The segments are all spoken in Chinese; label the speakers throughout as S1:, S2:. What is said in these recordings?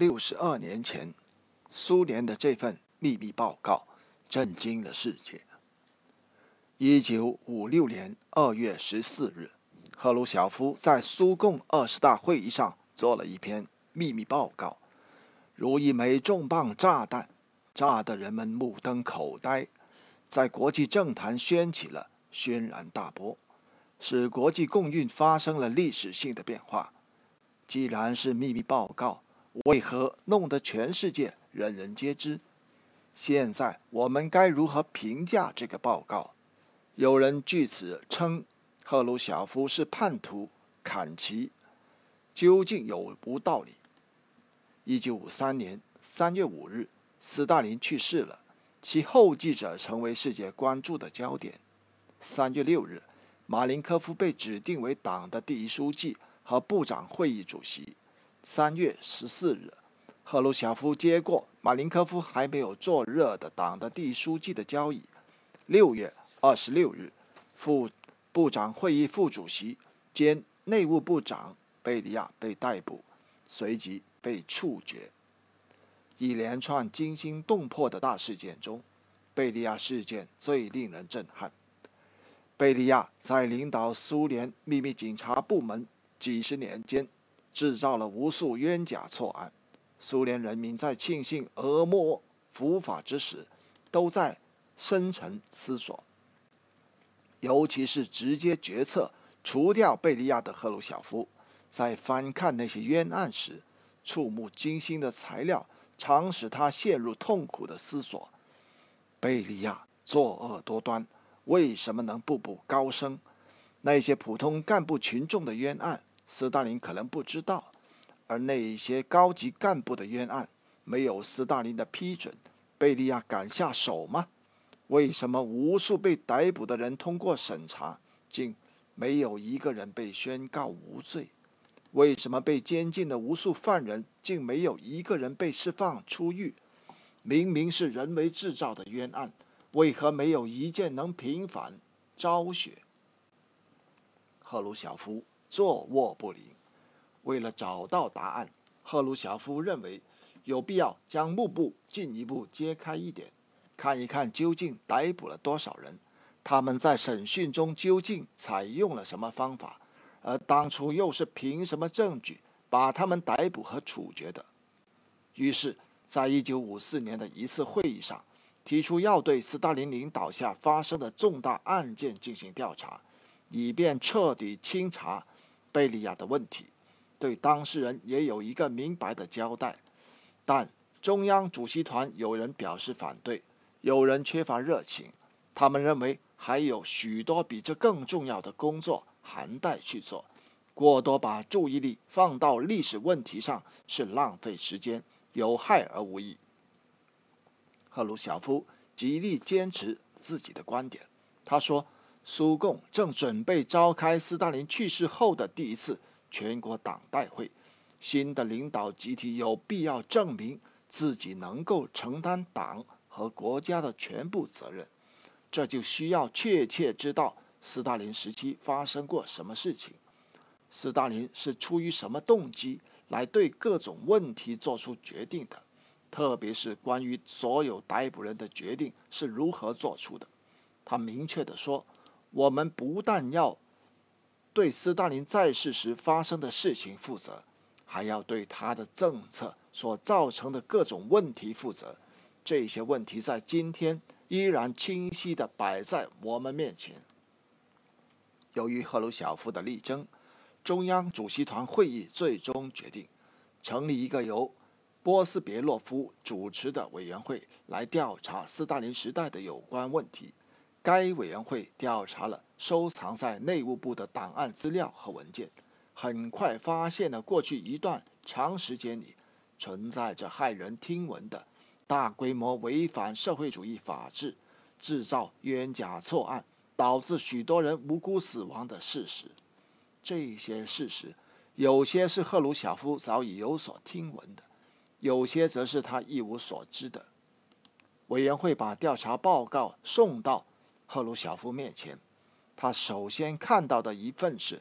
S1: 六十二年前，苏联的这份秘密报告震惊了世界。一九五六年二月十四日，赫鲁晓夫在苏共二十大会议上做了一篇秘密报告，如一枚重磅炸弹，炸得人们目瞪口呆，在国际政坛掀起了轩然大波，使国际共运发生了历史性的变化。既然是秘密报告，为何弄得全世界人人皆知？现在我们该如何评价这个报告？有人据此称赫鲁晓夫是叛徒、砍旗，究竟有无道理？一九五三年三月五日，斯大林去世了，其后继者成为世界关注的焦点。三月六日，马林科夫被指定为党的第一书记和部长会议主席。三月十四日，赫鲁晓夫接过马林科夫还没有坐热的党的第一书记的交椅。六月二十六日，副部长会议副主席兼内务部长贝利亚被逮捕，随即被处决。一连串惊心动魄的大事件中，贝利亚事件最令人震撼。贝利亚在领导苏联秘密警察部门几十年间。制造了无数冤假错案，苏联人民在庆幸俄莫伏法之时，都在深沉思索。尤其是直接决策除掉贝利亚的赫鲁晓夫，在翻看那些冤案时，触目惊心的材料常使他陷入痛苦的思索：贝利亚作恶多端，为什么能步步高升？那些普通干部群众的冤案。斯大林可能不知道，而那些高级干部的冤案，没有斯大林的批准，贝利亚敢下手吗？为什么无数被逮捕的人通过审查，竟没有一个人被宣告无罪？为什么被监禁的无数犯人，竟没有一个人被释放出狱？明明是人为制造的冤案，为何没有一件能平反昭雪？赫鲁晓夫。坐卧不宁。为了找到答案，赫鲁晓夫认为有必要将幕布进一步揭开一点，看一看究竟逮捕了多少人，他们在审讯中究竟采用了什么方法，而当初又是凭什么证据把他们逮捕和处决的。于是，在一九五四年的一次会议上，提出要对斯大林领导下发生的重大案件进行调查，以便彻底清查。贝利亚的问题，对当事人也有一个明白的交代，但中央主席团有人表示反对，有人缺乏热情，他们认为还有许多比这更重要的工作还待去做，过多把注意力放到历史问题上是浪费时间，有害而无益。赫鲁晓夫极力坚持自己的观点，他说。苏共正准备召开斯大林去世后的第一次全国党代会，新的领导集体有必要证明自己能够承担党和国家的全部责任，这就需要确切知道斯大林时期发生过什么事情，斯大林是出于什么动机来对各种问题做出决定的，特别是关于所有逮捕人的决定是如何做出的。他明确地说。我们不但要对斯大林在世时发生的事情负责，还要对他的政策所造成的各种问题负责。这些问题在今天依然清晰地摆在我们面前。由于赫鲁晓夫的力争，中央主席团会议最终决定成立一个由波斯别洛夫主持的委员会来调查斯大林时代的有关问题。该委员会调查了收藏在内务部的档案资料和文件，很快发现了过去一段长时间里存在着骇人听闻的大规模违反社会主义法治、制造冤假错案、导致许多人无辜死亡的事实。这些事实，有些是赫鲁晓夫早已有所听闻的，有些则是他一无所知的。委员会把调查报告送到。赫鲁晓夫面前，他首先看到的一份是，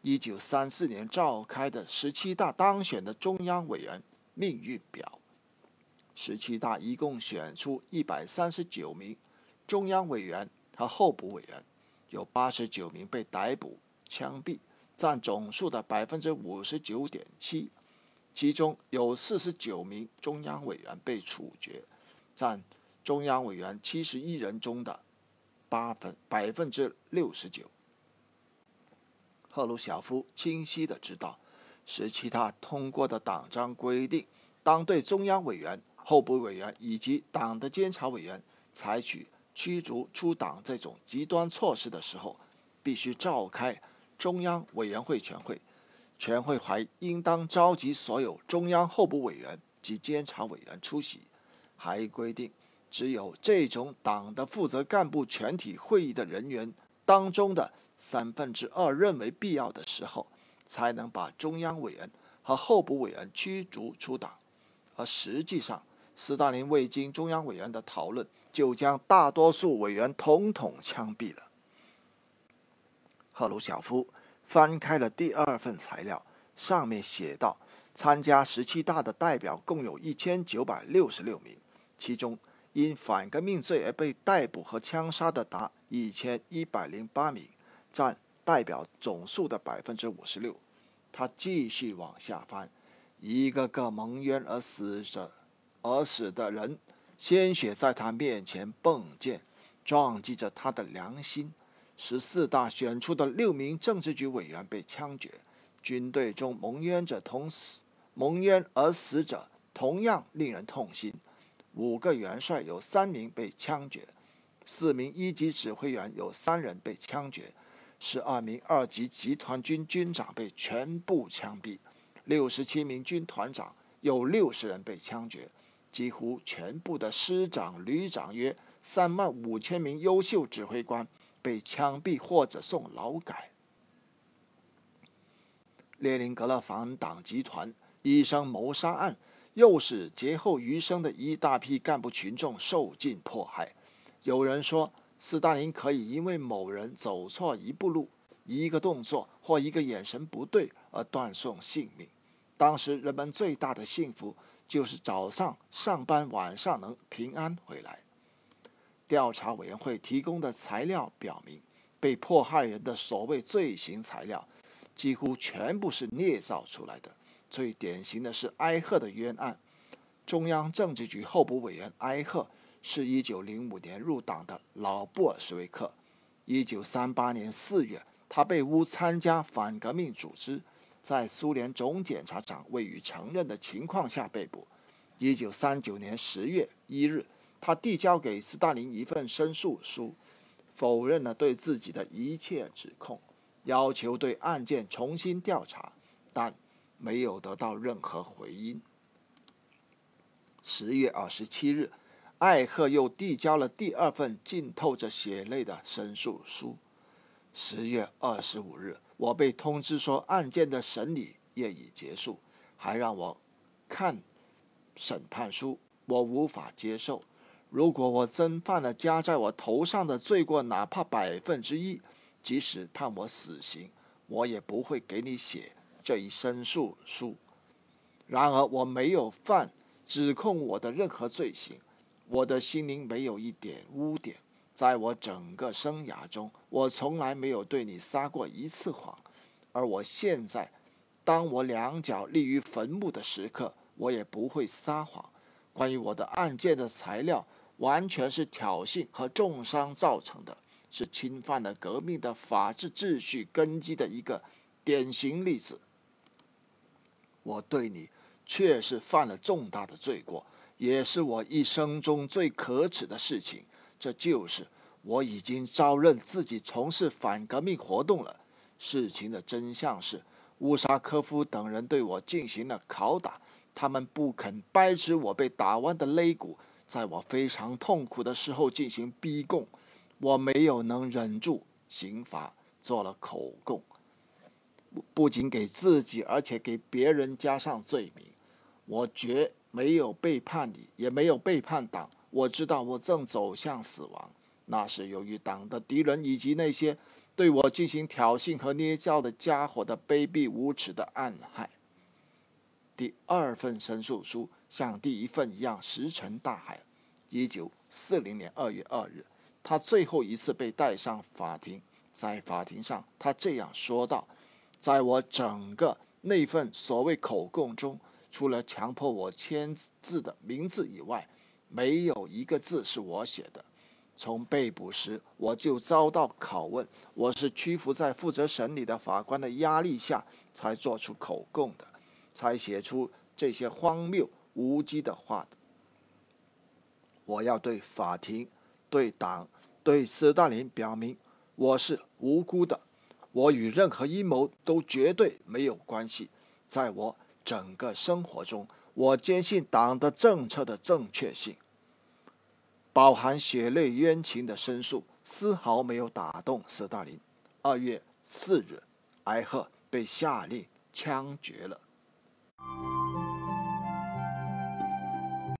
S1: 一九三四年召开的十七大当选的中央委员命运表。十七大一共选出一百三十九名中央委员和候补委员，有八十九名被逮捕、枪毙，占总数的百分之五十九点七。其中有四十九名中央委员被处决，占中央委员七十一人中的八分百分之六十九。赫鲁晓夫清晰的知道，十七大通过的党章规定，当对中央委员、候补委员以及党的监察委员采取驱逐出党这种极端措施的时候，必须召开中央委员会全会。全会还应当召集所有中央候补委员及监察委员出席，还规定，只有这种党的负责干部全体会议的人员当中的三分之二认为必要的时候，才能把中央委员和候补委员驱逐出党。而实际上，斯大林未经中央委员的讨论，就将大多数委员统统枪毙了。赫鲁晓夫。翻开了第二份材料，上面写道：参加十七大的代表共有一千九百六十六名，其中因反革命罪而被逮捕和枪杀的达一千一百零八名，占代表总数的百分之五十六。他继续往下翻，一个个蒙冤而死者而死的人，鲜血在他面前迸溅，撞击着他的良心。十四大选出的六名政治局委员被枪决，军队中蒙冤者同死，蒙冤而死者同样令人痛心。五个元帅有三名被枪决，四名一级指挥员有三人被枪决，十二名二级集团军军长被全部枪毙，六十七名军团长有六十人被枪决，几乎全部的师长、旅长约三万五千名优秀指挥官。被枪毙或者送劳改。列宁格勒反党集团医生谋杀案，又使劫后余生的一大批干部群众受尽迫害。有人说，斯大林可以因为某人走错一步路、一个动作或一个眼神不对而断送性命。当时人们最大的幸福就是早上上班，晚上能平安回来。调查委员会提供的材料表明，被迫害人的所谓罪行材料，几乎全部是捏造出来的。最典型的是埃赫的冤案。中央政治局候补委员埃赫是一九零五年入党的老布尔什维克。一九三八年四月，他被诬参加反革命组织，在苏联总检察长未予承认的情况下被捕。一九三九年十月一日。他递交给斯大林一份申诉书，否认了对自己的一切指控，要求对案件重新调查，但没有得到任何回音。十月二十七日，艾赫又递交了第二份浸透着血泪的申诉书。十月二十五日，我被通知说案件的审理业已结束，还让我看审判书，我无法接受。如果我真犯了加在我头上的罪过，哪怕百分之一，即使判我死刑，我也不会给你写这一申诉书。然而，我没有犯指控我的任何罪行，我的心灵没有一点污点。在我整个生涯中，我从来没有对你撒过一次谎。而我现在，当我两脚立于坟墓的时刻，我也不会撒谎。关于我的案件的材料。完全是挑衅和重伤造成的，是侵犯了革命的法治秩序根基的一个典型例子。我对你确实犯了重大的罪过，也是我一生中最可耻的事情。这就是我已经招认自己从事反革命活动了。事情的真相是，乌沙科夫等人对我进行了拷打，他们不肯掰直我被打弯的肋骨。在我非常痛苦的时候进行逼供，我没有能忍住刑罚，做了口供，不仅给自己，而且给别人加上罪名。我绝没有背叛你，也没有背叛党。我知道我正走向死亡，那是由于党的敌人以及那些对我进行挑衅和捏造的家伙的卑鄙无耻的暗害。第二份申诉书像第一份一样石沉大海。一九四零年二月二日，他最后一次被带上法庭，在法庭上，他这样说道：“在我整个那份所谓口供中，除了强迫我签字的名字以外，没有一个字是我写的。从被捕时我就遭到拷问，我是屈服在负责审理的法官的压力下才做出口供的，才写出这些荒谬无稽的话的。”我要对法庭、对党、对斯大林表明，我是无辜的，我与任何阴谋都绝对没有关系。在我整个生活中，我坚信党的政策的正确性。饱含血泪冤情的申诉丝毫没有打动斯大林。二月四日，埃赫被下令枪决了。